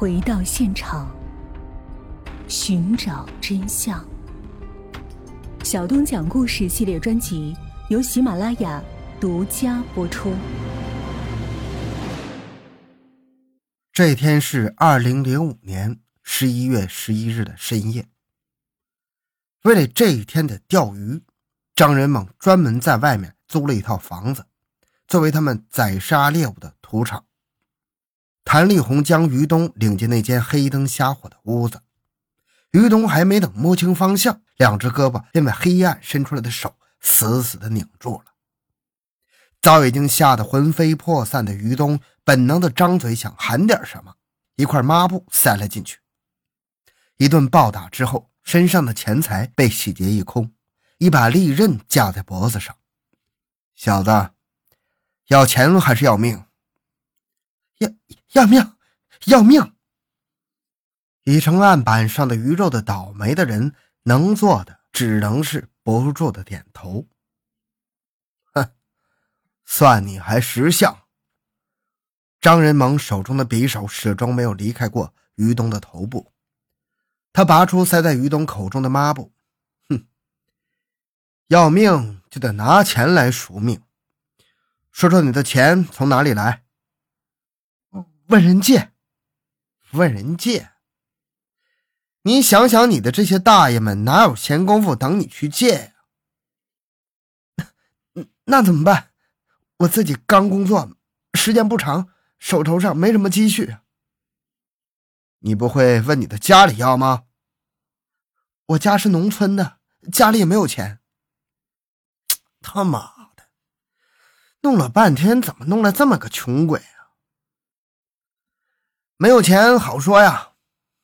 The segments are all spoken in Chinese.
回到现场，寻找真相。小东讲故事系列专辑由喜马拉雅独家播出。这天是二零零五年十一月十一日的深夜。为了这一天的钓鱼，张仁猛专门在外面租了一套房子，作为他们宰杀猎物的土场。谭丽红将于东领进那间黑灯瞎火的屋子，于东还没等摸清方向，两只胳膊便被黑暗伸出来的手死死地拧住了。早已经吓得魂飞魄散的于东，本能的张嘴想喊点什么，一块抹布塞了进去。一顿暴打之后，身上的钱财被洗劫一空，一把利刃架在脖子上。小子，要钱还是要命？要要命，要命！已成案板上的鱼肉的倒霉的人，能做的只能是不住的点头。哼算你还识相！张仁猛手中的匕首始终没有离开过于东的头部。他拔出塞在于东口中的抹布，哼，要命就得拿钱来赎命。说说你的钱从哪里来？问人借，问人借。你想想，你的这些大爷们哪有闲工夫等你去借呀？那怎么办？我自己刚工作，时间不长，手头上没什么积蓄。你不会问你的家里要吗？我家是农村的，家里也没有钱。他妈的，弄了半天，怎么弄来这么个穷鬼？没有钱好说呀，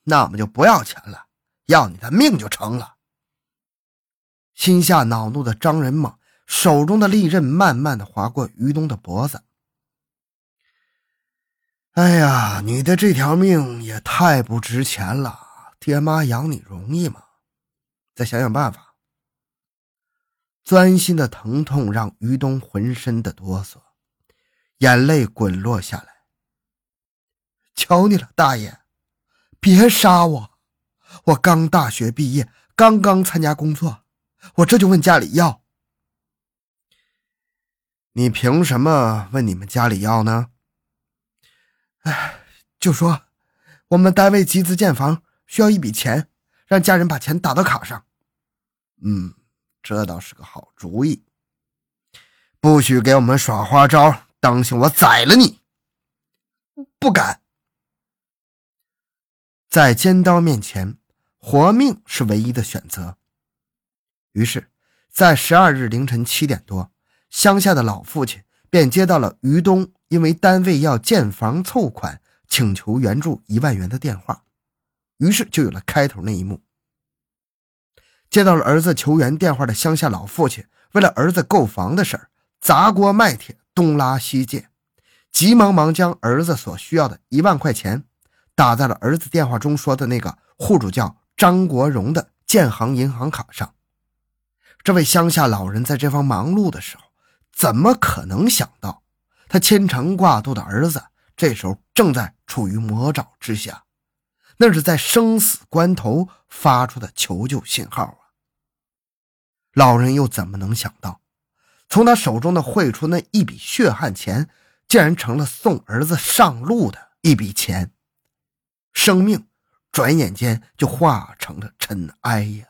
那我们就不要钱了，要你的命就成了。心下恼怒的张仁猛。手中的利刃慢慢的划过于东的脖子。哎呀，你的这条命也太不值钱了，爹妈养你容易吗？再想想办法。钻心的疼痛让于东浑身的哆嗦，眼泪滚落下来。求你了，大爷，别杀我！我刚大学毕业，刚刚参加工作，我这就问家里要。你凭什么问你们家里要呢？哎，就说我们单位集资建房，需要一笔钱，让家人把钱打到卡上。嗯，这倒是个好主意。不许给我们耍花招，当心我宰了你！不敢，在尖刀面前，活命是唯一的选择。于是，在十二日凌晨七点多。乡下的老父亲便接到了于东因为单位要建房凑款，请求援助一万元的电话，于是就有了开头那一幕。接到了儿子求援电话的乡下老父亲，为了儿子购房的事儿，砸锅卖铁，东拉西借，急忙忙将儿子所需要的一万块钱打在了儿子电话中说的那个户主叫张国荣的建行银行卡上。这位乡下老人在这方忙碌的时候。怎么可能想到，他牵肠挂肚的儿子这时候正在处于魔爪之下？那是在生死关头发出的求救信号啊！老人又怎么能想到，从他手中的汇出那一笔血汗钱，竟然成了送儿子上路的一笔钱？生命转眼间就化成了尘埃呀！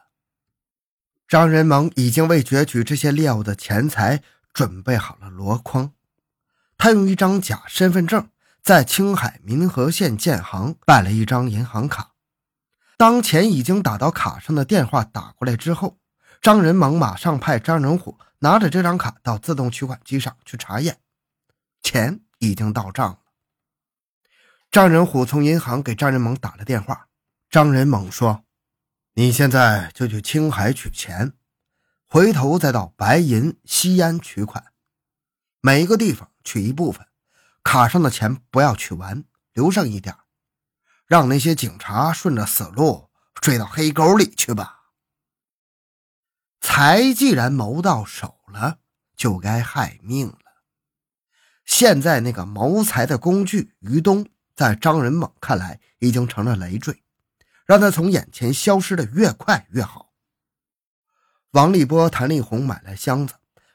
张仁猛已经为攫取这些猎物的钱财。准备好了箩筐，他用一张假身份证在青海民和县建行办了一张银行卡。当钱已经打到卡上的电话打过来之后，张仁猛马上派张仁虎拿着这张卡到自动取款机上去查验，钱已经到账了。张仁虎从银行给张仁猛打了电话，张仁猛说：“你现在就去青海取钱。”回头再到白银、西安取款，每一个地方取一部分，卡上的钱不要取完，留上一点，让那些警察顺着死路追到黑沟里去吧。财既然谋到手了，就该害命了。现在那个谋财的工具于东在张仁猛看来已经成了累赘，让他从眼前消失的越快越好。王立波、谭丽红买来箱子，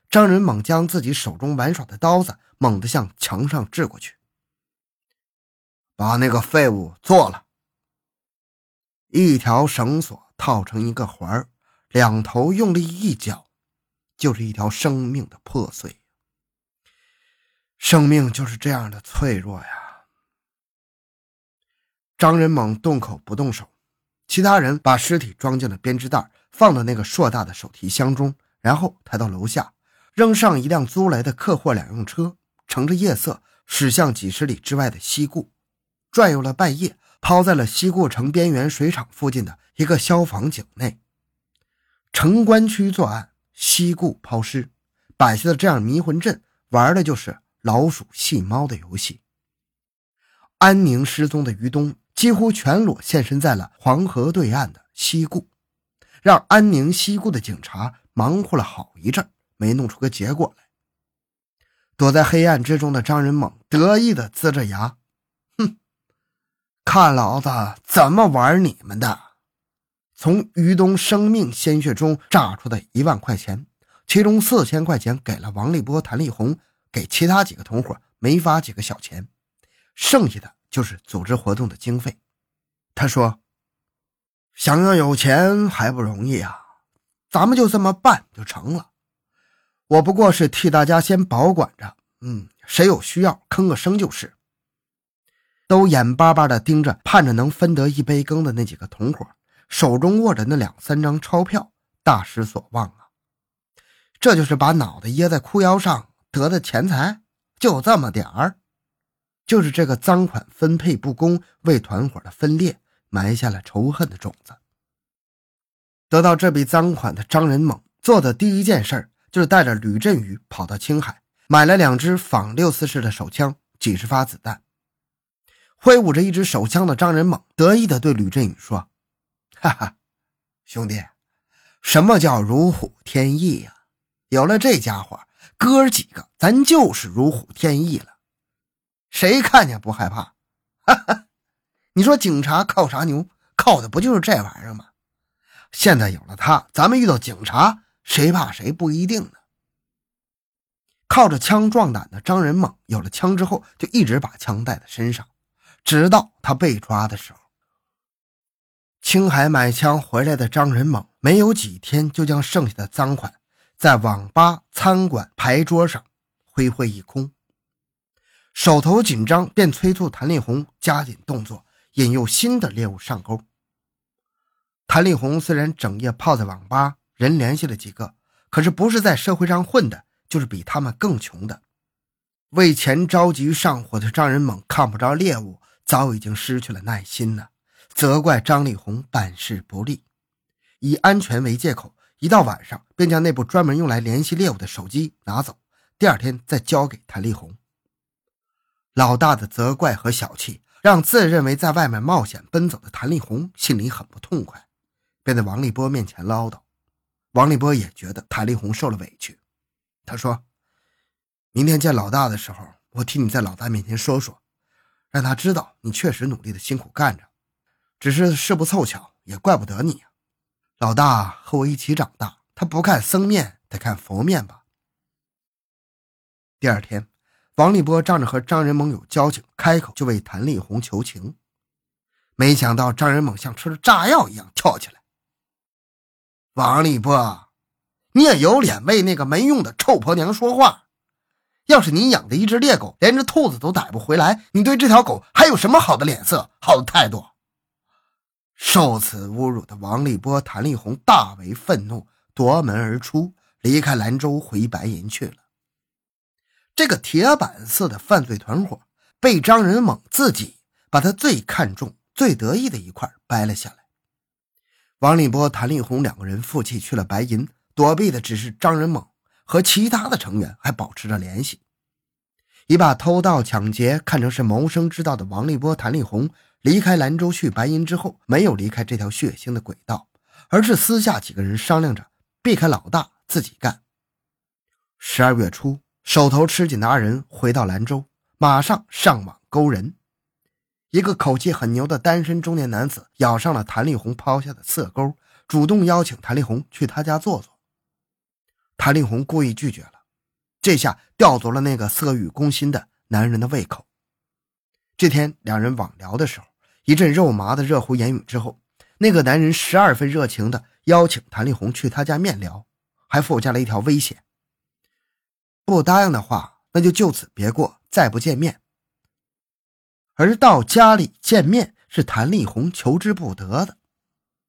张仁猛将自己手中玩耍的刀子猛地向墙上掷过去，把那个废物做了。一条绳索套成一个环两头用力一绞，就是一条生命的破碎。生命就是这样的脆弱呀！张仁猛动口不动手，其他人把尸体装进了编织袋，放到那个硕大的手提箱中，然后抬到楼下，扔上一辆租来的客货两用车，乘着夜色驶向几十里之外的西固，转悠了半夜，抛在了西固城边缘水厂附近的一个消防井内。城关区作案，西固抛尸，摆下的这样迷魂阵，玩的就是。老鼠戏猫的游戏。安宁失踪的于东几乎全裸现身在了黄河对岸的西固，让安宁西固的警察忙活了好一阵，没弄出个结果来。躲在黑暗之中的张仁猛得意地呲着牙：“哼，看老子怎么玩你们的！”从于东生命鲜血中榨出的一万块钱，其中四千块钱给了王立波、谭丽红。给其他几个同伙没发几个小钱，剩下的就是组织活动的经费。他说：“想要有钱还不容易啊，咱们就这么办就成了。我不过是替大家先保管着，嗯，谁有需要吭个声就是。”都眼巴巴地盯着，盼着能分得一杯羹的那几个同伙，手中握着那两三张钞票，大失所望啊！这就是把脑袋掖在裤腰上。得的钱财就这么点儿，就是这个赃款分配不公，为团伙的分裂埋下了仇恨的种子。得到这笔赃款的张仁猛做的第一件事就是带着吕振宇跑到青海，买了两支仿六四式的手枪，几十发子弹。挥舞着一支手枪的张仁猛得意地对吕振宇说：“哈哈，兄弟，什么叫如虎添翼呀？有了这家伙。”哥几个，咱就是如虎添翼了，谁看见不害怕？哈哈，你说警察靠啥牛？靠的不就是这玩意儿吗？现在有了他，咱们遇到警察，谁怕谁不一定呢。靠着枪壮胆的张仁猛，有了枪之后，就一直把枪带在身上，直到他被抓的时候。青海买枪回来的张仁猛，没有几天就将剩下的赃款。在网吧、餐馆牌桌上挥挥一空，手头紧张，便催促谭丽红加紧动作，引诱新的猎物上钩。谭丽红虽然整夜泡在网吧，人联系了几个，可是不是在社会上混的，就是比他们更穷的。为钱着急上火的张仁猛看不着猎物，早已经失去了耐心了，责怪张丽红办事不力，以安全为借口。一到晚上，便将那部专门用来联系猎物的手机拿走，第二天再交给谭丽红。老大的责怪和小气，让自认为在外面冒险奔走的谭丽红心里很不痛快，便在王立波面前唠叨。王立波也觉得谭丽红受了委屈，他说：“明天见老大的时候，我替你在老大面前说说，让他知道你确实努力的辛苦干着，只是事不凑巧，也怪不得你呀。”老大和我一起长大，他不看僧面，得看佛面吧。第二天，王立波仗着和张仁猛有交情，开口就为谭丽红求情。没想到张仁猛像吃了炸药一样跳起来：“王立波，你也有脸为那个没用的臭婆娘说话？要是你养的一只猎狗连只兔子都逮不回来，你对这条狗还有什么好的脸色、好的态度？”受此侮辱的王立波、谭丽红大为愤怒，夺门而出，离开兰州回白银去了。这个铁板似的犯罪团伙被张仁猛自己把他最看重、最得意的一块掰了下来。王立波、谭丽红两个人负气去了白银，躲避的只是张仁猛，和其他的成员还保持着联系。已把偷盗抢劫看成是谋生之道的王立波、谭丽红。离开兰州去白银之后，没有离开这条血腥的轨道，而是私下几个人商量着避开老大，自己干。十二月初，手头吃紧的二人回到兰州，马上上网勾人。一个口气很牛的单身中年男子咬上了谭丽红抛下的色钩，主动邀请谭丽红去他家坐坐。谭丽红故意拒绝了，这下吊足了那个色欲攻心的男人的胃口。这天两人网聊的时候，一阵肉麻的热乎言语之后，那个男人十二分热情的邀请谭丽红去他家面聊，还附加了一条威胁：不答应的话，那就就此别过，再不见面。而到家里见面是谭丽红求之不得的，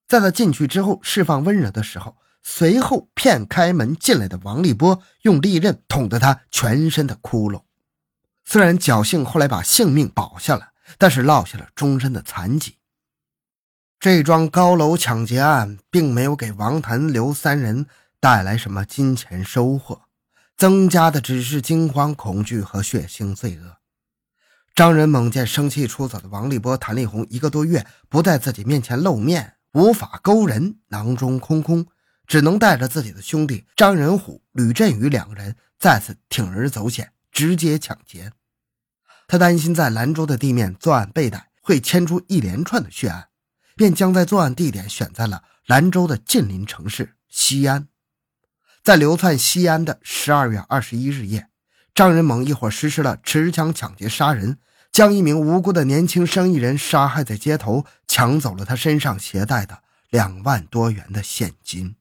在他进去之后释放温柔的时候，随后骗开门进来的王立波用利刃捅得他全身的窟窿。虽然侥幸后来把性命保下来，但是落下了终身的残疾。这桩高楼抢劫案并没有给王谭刘三人带来什么金钱收获，增加的只是惊慌、恐惧和血腥罪恶。张仁猛见生气出走的王立波、谭丽红一个多月不在自己面前露面，无法勾人，囊中空空，只能带着自己的兄弟张仁虎、吕振宇两个人再次铤而走险，直接抢劫。他担心在兰州的地面作案被逮会牵出一连串的血案，便将在作案地点选在了兰州的近邻城市西安。在流窜西安的十二月二十一日夜。张仁猛一伙实施了持枪抢劫杀人，将一名无辜的年轻生意人杀害在街头，抢走了他身上携带的两万多元的现金。